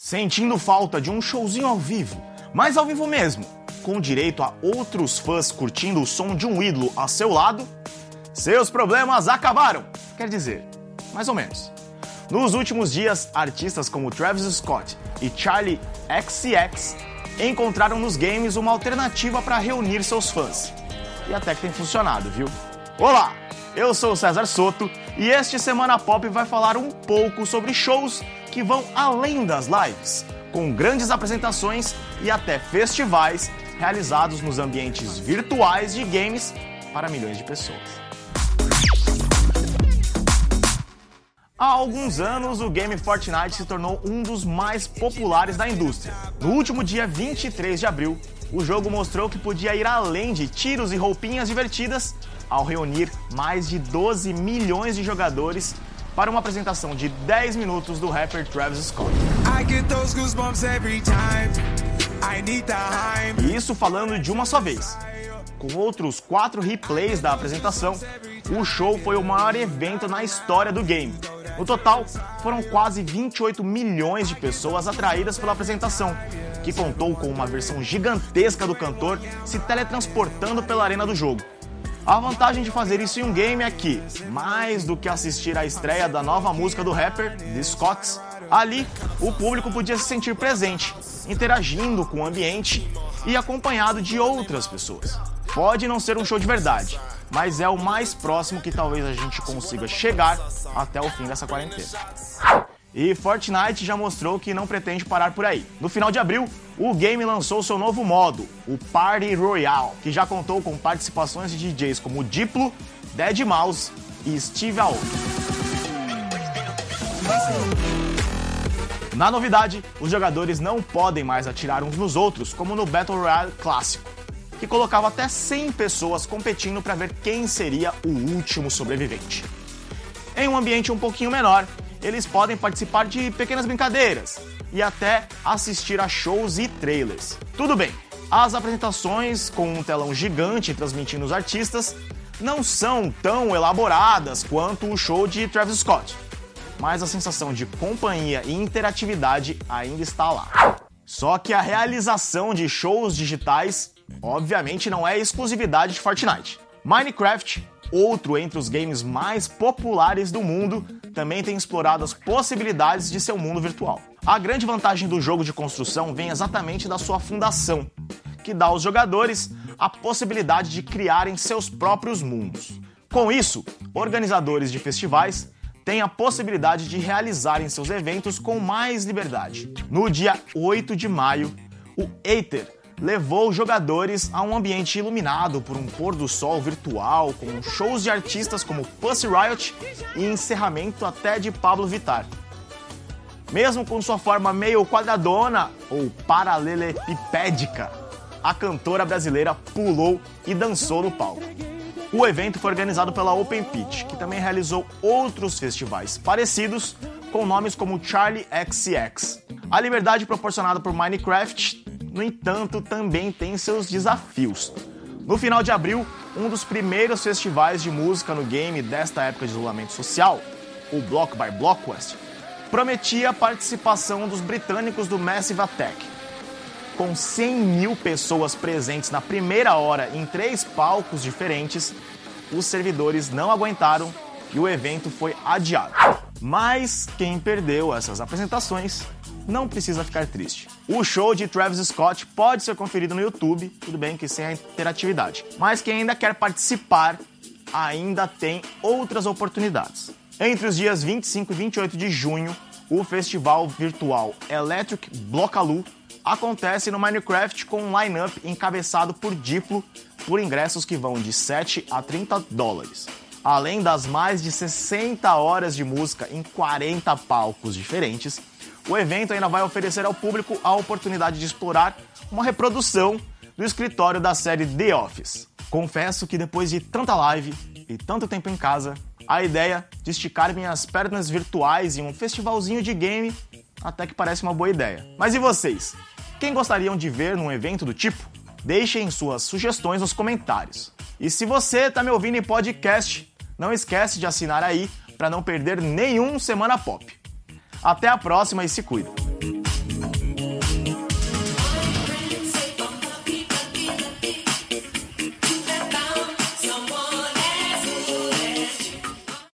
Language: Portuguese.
Sentindo falta de um showzinho ao vivo, mas ao vivo mesmo, com direito a outros fãs curtindo o som de um ídolo a seu lado? Seus problemas acabaram! Quer dizer, mais ou menos. Nos últimos dias, artistas como Travis Scott e Charlie XCX encontraram nos games uma alternativa para reunir seus fãs. E até que tem funcionado, viu? Olá, eu sou o César Soto e este Semana Pop vai falar um pouco sobre shows que vão além das lives, com grandes apresentações e até festivais realizados nos ambientes virtuais de games para milhões de pessoas. Há alguns anos, o game Fortnite se tornou um dos mais populares da indústria. No último dia 23 de abril, o jogo mostrou que podia ir além de tiros e roupinhas divertidas ao reunir mais de 12 milhões de jogadores para uma apresentação de 10 minutos do rapper Travis Scott. E isso falando de uma só vez. Com outros quatro replays da apresentação, o show foi o maior evento na história do game. No total, foram quase 28 milhões de pessoas atraídas pela apresentação, que contou com uma versão gigantesca do cantor se teletransportando pela arena do jogo. A vantagem de fazer isso em um game é que, mais do que assistir à estreia da nova música do rapper, The Scotts, ali o público podia se sentir presente, interagindo com o ambiente e acompanhado de outras pessoas. Pode não ser um show de verdade, mas é o mais próximo que talvez a gente consiga chegar até o fim dessa quarentena. E Fortnite já mostrou que não pretende parar por aí. No final de abril, o game lançou seu novo modo, o Party Royale, que já contou com participações de DJs como Diplo, Dead Mouse e Steve Aoki. Na novidade, os jogadores não podem mais atirar uns nos outros, como no Battle Royale clássico que colocava até 100 pessoas competindo para ver quem seria o último sobrevivente. Em um ambiente um pouquinho menor, eles podem participar de pequenas brincadeiras e até assistir a shows e trailers. Tudo bem, as apresentações com um telão gigante transmitindo os artistas não são tão elaboradas quanto o show de Travis Scott, mas a sensação de companhia e interatividade ainda está lá. Só que a realização de shows digitais obviamente não é exclusividade de Fortnite. Minecraft, outro entre os games mais populares do mundo, também tem explorado as possibilidades de seu mundo virtual. A grande vantagem do jogo de construção vem exatamente da sua fundação, que dá aos jogadores a possibilidade de criarem seus próprios mundos. Com isso, organizadores de festivais têm a possibilidade de realizarem seus eventos com mais liberdade. No dia 8 de maio, o Aether levou jogadores a um ambiente iluminado por um pôr do sol virtual, com shows de artistas como Pussy Riot e encerramento até de Pablo Vittar. Mesmo com sua forma meio quadradona ou paralelepipédica, a cantora brasileira pulou e dançou no palco. O evento foi organizado pela Open Pitch, que também realizou outros festivais parecidos com nomes como Charlie XCX. A liberdade proporcionada por Minecraft no entanto, também tem seus desafios. No final de abril, um dos primeiros festivais de música no game desta época de isolamento social, o Block by Blockquest, prometia a participação dos britânicos do Massive Attack. Com 100 mil pessoas presentes na primeira hora em três palcos diferentes, os servidores não aguentaram e o evento foi adiado. Mas quem perdeu essas apresentações não precisa ficar triste. O show de Travis Scott pode ser conferido no YouTube, tudo bem que sem a interatividade. Mas quem ainda quer participar ainda tem outras oportunidades. Entre os dias 25 e 28 de junho, o festival virtual Electric Blockaloo acontece no Minecraft com um line-up encabeçado por Diplo por ingressos que vão de 7 a 30 dólares. Além das mais de 60 horas de música em 40 palcos diferentes, o evento ainda vai oferecer ao público a oportunidade de explorar uma reprodução do escritório da série The Office. Confesso que depois de tanta live e tanto tempo em casa, a ideia de esticar minhas pernas virtuais em um festivalzinho de game até que parece uma boa ideia. Mas e vocês? Quem gostariam de ver num evento do tipo? Deixem suas sugestões nos comentários. E se você está me ouvindo em podcast, não esquece de assinar aí para não perder nenhum Semana Pop. Até a próxima e se cuida!